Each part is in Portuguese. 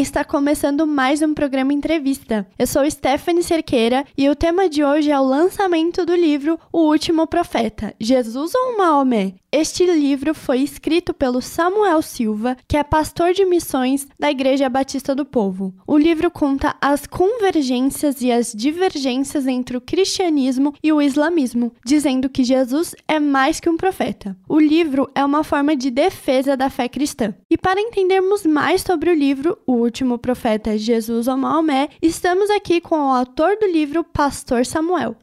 Está começando mais um programa Entrevista. Eu sou Stephanie Cerqueira e o tema de hoje é o lançamento do livro O Último Profeta: Jesus ou Maomé? Este livro foi escrito pelo Samuel Silva, que é pastor de missões da Igreja Batista do Povo. O livro conta as convergências e as divergências entre o cristianismo e o islamismo, dizendo que Jesus é mais que um profeta. O livro é uma forma de defesa da fé cristã. E para entendermos mais sobre o livro O Último Profeta Jesus ou Maomé, estamos aqui com o autor do livro, Pastor Samuel.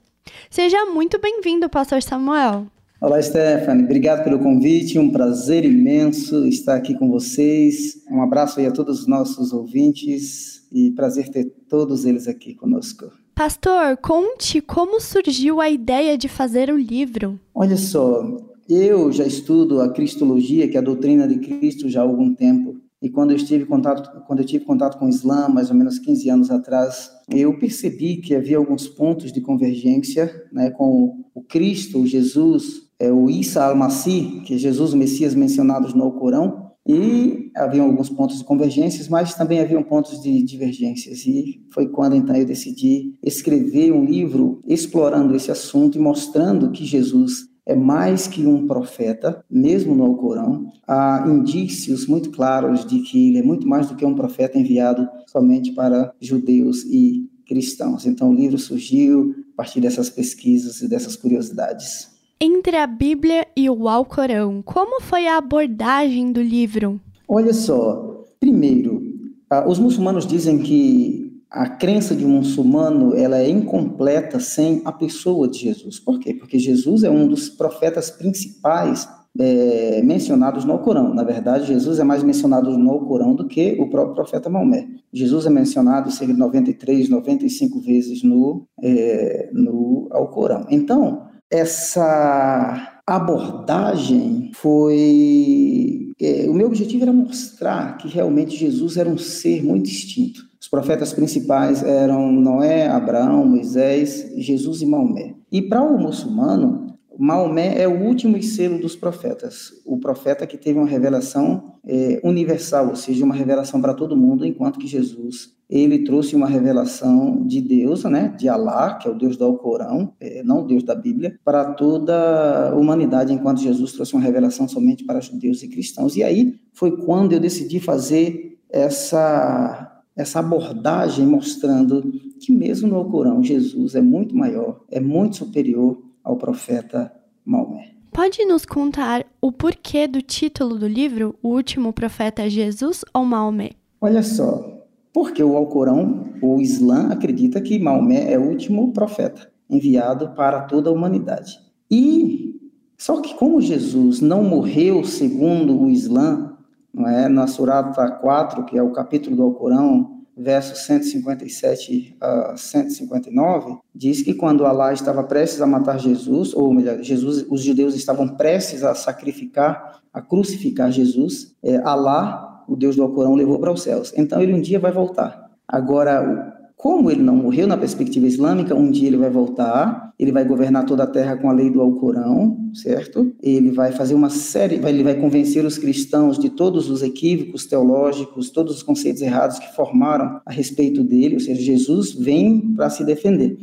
Seja muito bem-vindo, Pastor Samuel. Olá, Stephanie. Obrigado pelo convite. Um prazer imenso estar aqui com vocês. Um abraço aí a todos os nossos ouvintes e prazer ter todos eles aqui conosco. Pastor, conte como surgiu a ideia de fazer o livro. Olha só, eu já estudo a cristologia, que é a doutrina de Cristo, já há algum tempo. E quando eu tive contato, quando eu tive contato com o Islã, mais ou menos 15 anos atrás, eu percebi que havia alguns pontos de convergência, né, com o Cristo, o Jesus, é o Isa al-Masih, que é Jesus, o Messias mencionados no Corão, e havia alguns pontos de convergências, mas também haviam pontos de divergências. E foi quando então eu decidi escrever um livro explorando esse assunto e mostrando que Jesus é mais que um profeta, mesmo no Alcorão. Há indícios muito claros de que ele é muito mais do que um profeta enviado somente para judeus e cristãos. Então o livro surgiu a partir dessas pesquisas e dessas curiosidades. Entre a Bíblia e o Alcorão, como foi a abordagem do livro? Olha só, primeiro, ah, os muçulmanos dizem que a crença de um muçulmano ela é incompleta sem a pessoa de Jesus. Por quê? Porque Jesus é um dos profetas principais é, mencionados no Alcorão. Na verdade, Jesus é mais mencionado no Alcorão do que o próprio profeta Maomé. Jesus é mencionado cerca de 93, 95 vezes no, é, no Alcorão. Então, essa abordagem foi. É, o meu objetivo era mostrar que realmente Jesus era um ser muito distinto. Os profetas principais eram Noé, Abraão, Moisés, Jesus e Maomé. E para o muçulmano, Maomé é o último selo dos profetas, o profeta que teve uma revelação é, universal, ou seja, uma revelação para todo mundo, enquanto que Jesus ele trouxe uma revelação de Deus, né, de Alá, que é o Deus do Alcorão, é, não o Deus da Bíblia, para toda a humanidade, enquanto Jesus trouxe uma revelação somente para judeus e cristãos. E aí foi quando eu decidi fazer essa essa abordagem mostrando que mesmo no Alcorão Jesus é muito maior, é muito superior ao profeta Maomé. Pode nos contar o porquê do título do livro, O Último Profeta Jesus ou Maomé? Olha só, porque o Alcorão, o Islã, acredita que Maomé é o último profeta enviado para toda a humanidade. E só que como Jesus não morreu segundo o Islã, não é, na Surata 4, que é o capítulo do Alcorão, versos 157 a 159, diz que quando Allah estava prestes a matar Jesus, ou melhor, Jesus, os judeus estavam prestes a sacrificar, a crucificar Jesus, é, Allah o Deus do Alcorão levou para os céus. Então ele um dia vai voltar. Agora, como ele não morreu na perspectiva islâmica, um dia ele vai voltar, ele vai governar toda a terra com a lei do Alcorão, certo? Ele vai fazer uma série, ele vai convencer os cristãos de todos os equívocos teológicos, todos os conceitos errados que formaram a respeito dele, ou seja, Jesus vem para se defender.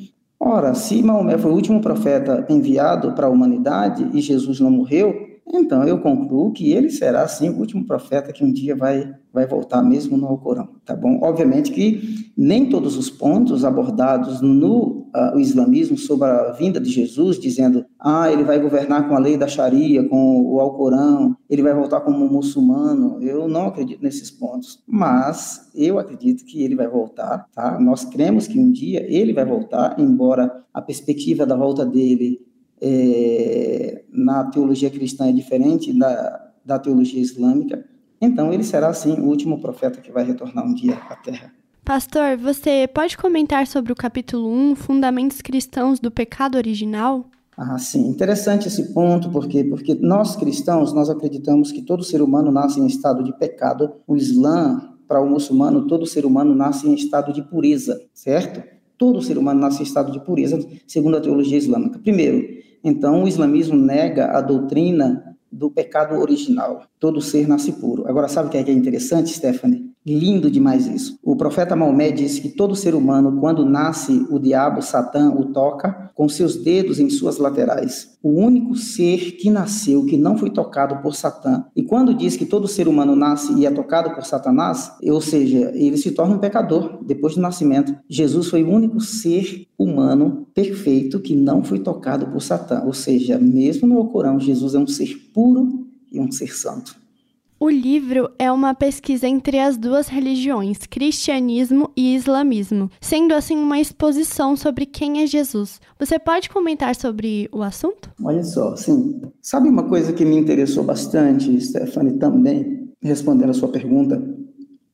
Ora, se Maomé foi o último profeta enviado para a humanidade e Jesus não morreu, então eu concluo que ele será sim o último profeta que um dia vai vai voltar mesmo no Alcorão, tá bom? Obviamente que nem todos os pontos abordados no uh, islamismo sobre a vinda de Jesus, dizendo, ah, ele vai governar com a lei da Sharia, com o Alcorão, ele vai voltar como um muçulmano, eu não acredito nesses pontos, mas eu acredito que ele vai voltar, tá? Nós cremos que um dia ele vai voltar, embora a perspectiva da volta dele é, na teologia cristã é diferente da, da teologia islâmica, então ele será, sim, o último profeta que vai retornar um dia à Terra. Pastor, você pode comentar sobre o capítulo 1, Fundamentos Cristãos do Pecado Original? Ah, sim. Interessante esse ponto, porque porque nós cristãos, nós acreditamos que todo ser humano nasce em estado de pecado. O Islã, para o muçulmano, todo ser humano nasce em estado de pureza, certo? Todo ser humano nasce em estado de pureza, segundo a teologia islâmica. Primeiro, então o islamismo nega a doutrina do pecado original. Todo ser nasce puro. Agora, sabe o que é, é interessante, Stephanie? Lindo demais isso. O profeta Maomé disse que todo ser humano, quando nasce, o diabo, Satã, o toca com seus dedos em suas laterais. O único ser que nasceu, que não foi tocado por Satã. E quando diz que todo ser humano nasce e é tocado por Satanás, ou seja, ele se torna um pecador depois do nascimento. Jesus foi o único ser humano perfeito que não foi tocado por Satã. Ou seja, mesmo no Alcorão, Jesus é um ser puro e um ser santo. O livro é uma pesquisa entre as duas religiões, cristianismo e islamismo, sendo assim uma exposição sobre quem é Jesus. Você pode comentar sobre o assunto? Olha só, sim. Sabe uma coisa que me interessou bastante, Stephanie, também, respondendo a sua pergunta,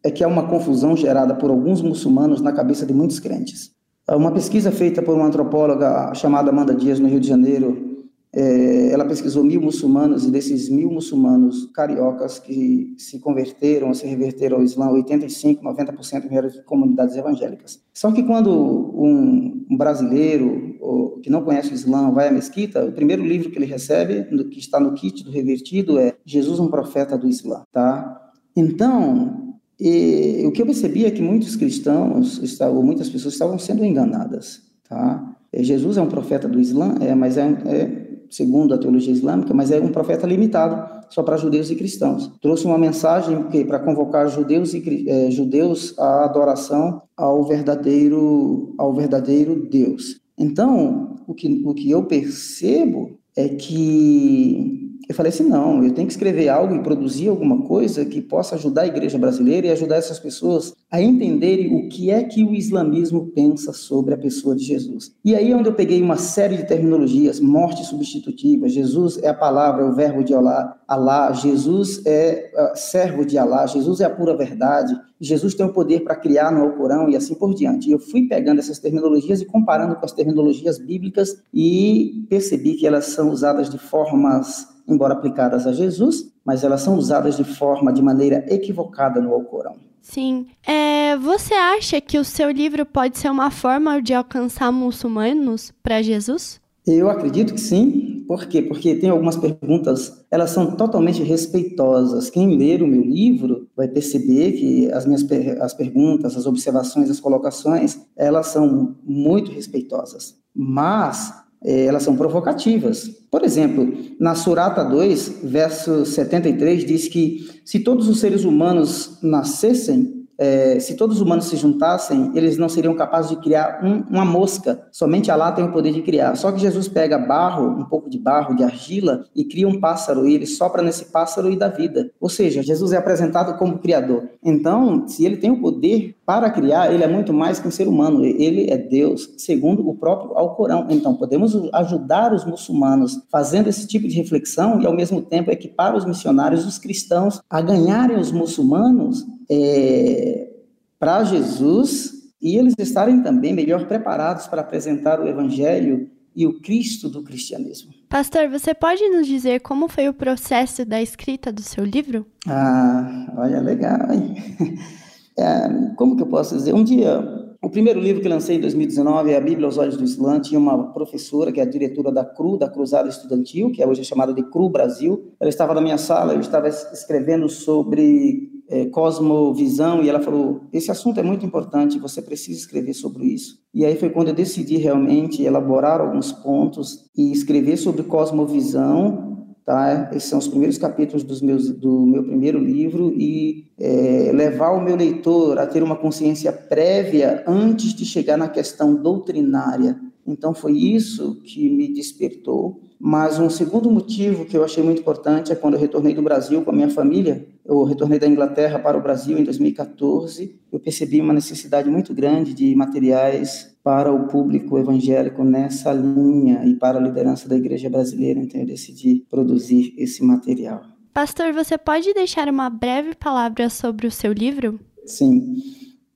é que há uma confusão gerada por alguns muçulmanos na cabeça de muitos crentes. Uma pesquisa feita por uma antropóloga chamada Amanda Dias no Rio de Janeiro é, ela pesquisou mil muçulmanos e desses mil muçulmanos cariocas que se converteram, se reverteram ao Islã, 85, 90% vieram de comunidades evangélicas. Só que quando um, um brasileiro ou, que não conhece o Islã vai à mesquita, o primeiro livro que ele recebe, que está no kit do revertido, é Jesus, um profeta do Islã, tá? Então, e, o que eu percebi é que muitos cristãos, ou muitas pessoas estavam sendo enganadas, tá? É, Jesus é um profeta do Islã, é, mas é, é segundo a teologia islâmica, mas é um profeta limitado só para judeus e cristãos. Trouxe uma mensagem para convocar judeus e é, judeus à adoração ao verdadeiro ao verdadeiro Deus. Então, o que, o que eu percebo é que eu falei assim: não, eu tenho que escrever algo e produzir alguma coisa que possa ajudar a igreja brasileira e ajudar essas pessoas a entenderem o que é que o islamismo pensa sobre a pessoa de Jesus. E aí é onde eu peguei uma série de terminologias: morte substitutiva, Jesus é a palavra, é o verbo de Alá, Alá Jesus é uh, servo de Alá, Jesus é a pura verdade, Jesus tem o poder para criar no Alcorão e assim por diante. E eu fui pegando essas terminologias e comparando com as terminologias bíblicas e percebi que elas são usadas de formas embora aplicadas a Jesus, mas elas são usadas de forma, de maneira equivocada no Alcorão. Sim. É, você acha que o seu livro pode ser uma forma de alcançar muçulmanos para Jesus? Eu acredito que sim. Por quê? Porque tem algumas perguntas, elas são totalmente respeitosas. Quem ler o meu livro vai perceber que as minhas as perguntas, as observações, as colocações, elas são muito respeitosas. Mas é, elas são provocativas. Por exemplo, na Surata 2, verso 73, diz que se todos os seres humanos nascessem é, se todos os humanos se juntassem, eles não seriam capazes de criar um, uma mosca. Somente Alá tem o poder de criar. Só que Jesus pega barro, um pouco de barro, de argila, e cria um pássaro, e ele sopra nesse pássaro e dá vida. Ou seja, Jesus é apresentado como criador. Então, se ele tem o poder para criar, ele é muito mais que um ser humano. Ele é Deus, segundo o próprio Alcorão. Então, podemos ajudar os muçulmanos fazendo esse tipo de reflexão e, ao mesmo tempo, equipar os missionários, os cristãos, a ganharem os muçulmanos é, para Jesus e eles estarem também melhor preparados para apresentar o Evangelho e o Cristo do cristianismo. Pastor, você pode nos dizer como foi o processo da escrita do seu livro? Ah, olha, legal, hein? É, como que eu posso dizer? Um dia, o primeiro livro que lancei em 2019 é a Bíblia aos Olhos do Islã. Tinha uma professora, que é a diretora da CRU, da Cruzada Estudantil, que é hoje chamada de CRU Brasil. Ela estava na minha sala, eu estava escrevendo sobre é, cosmovisão e ela falou: esse assunto é muito importante, você precisa escrever sobre isso. E aí foi quando eu decidi realmente elaborar alguns pontos e escrever sobre cosmovisão. Tá? Esses são os primeiros capítulos dos meus, do meu primeiro livro e é, levar o meu leitor a ter uma consciência prévia antes de chegar na questão doutrinária. Então foi isso que me despertou mas um segundo motivo que eu achei muito importante é quando eu retornei do Brasil com a minha família, eu retornei da Inglaterra para o Brasil em 2014, eu percebi uma necessidade muito grande de materiais para o público evangélico nessa linha e para a liderança da igreja brasileira, então eu decidi produzir esse material. Pastor, você pode deixar uma breve palavra sobre o seu livro? Sim.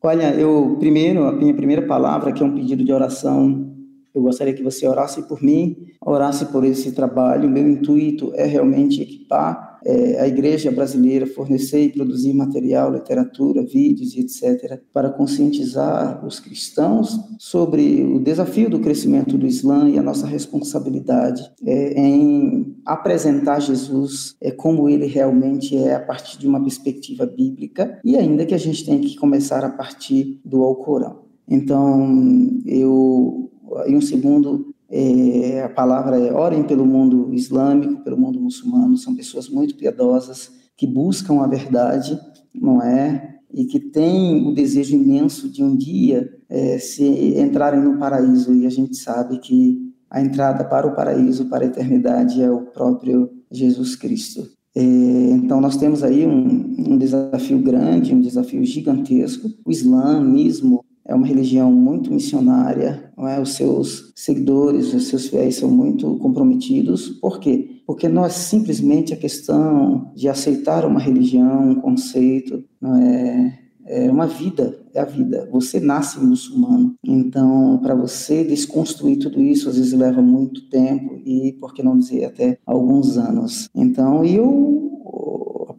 Olha, eu primeiro, a minha primeira palavra, que é um pedido de oração eu gostaria que você orasse por mim, orasse por esse trabalho. Meu intuito é realmente equipar é, a igreja brasileira fornecer e produzir material, literatura, vídeos e etc., para conscientizar os cristãos sobre o desafio do crescimento do Islã e a nossa responsabilidade é, em apresentar Jesus é, como ele realmente é a partir de uma perspectiva bíblica e ainda que a gente tenha que começar a partir do Alcorão. Então, eu, em um segundo, é, a palavra é orem pelo mundo islâmico, pelo mundo muçulmano, são pessoas muito piedosas que buscam a verdade, não é? E que têm o desejo imenso de um dia é, se entrarem no paraíso, e a gente sabe que a entrada para o paraíso, para a eternidade, é o próprio Jesus Cristo. É, então, nós temos aí um, um desafio grande, um desafio gigantesco. O islamismo é uma religião muito missionária, é? os seus seguidores, os seus fiéis são muito comprometidos. Por quê? Porque não é simplesmente a questão de aceitar uma religião, um conceito, não é, é uma vida, é a vida. Você nasce muçulmano, então para você desconstruir tudo isso às vezes leva muito tempo e, por que não dizer, até alguns anos. Então, eu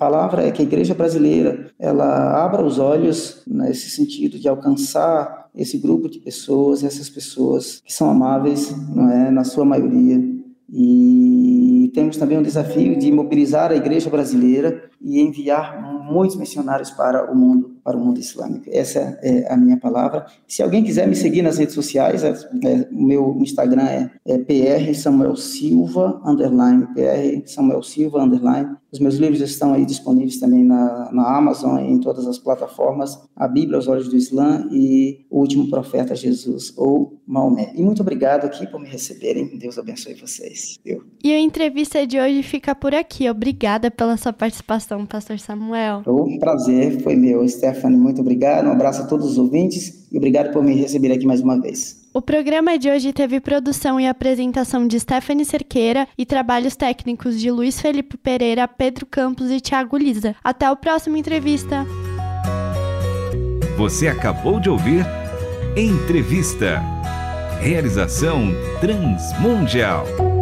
palavra é que a igreja brasileira ela abra os olhos nesse sentido de alcançar esse grupo de pessoas, essas pessoas que são amáveis, não é, na sua maioria. E temos também um desafio de mobilizar a igreja brasileira e enviar muitos missionários para o mundo, para o mundo islâmico. Essa é a minha palavra. Se alguém quiser me seguir nas redes sociais, é, é, o meu Instagram é, é PR Samuel Silva underline PR Samuel Silva underline. Os meus livros estão aí disponíveis também na, na Amazon e em todas as plataformas. A Bíblia aos olhos do Islã e o último profeta Jesus ou Maomé. E muito obrigado aqui por me receberem. Deus abençoe vocês. Eu. E a entrevista de hoje fica por aqui. Obrigada pela sua participação, Pastor Samuel. O prazer foi meu, Stephanie. Muito obrigado. Um abraço a todos os ouvintes e obrigado por me receber aqui mais uma vez. O programa de hoje teve produção e apresentação de Stephanie Cerqueira e trabalhos técnicos de Luiz Felipe Pereira, Pedro Campos e Thiago Lisa. Até o próximo entrevista. Você acabou de ouvir Entrevista. Realização Transmundial.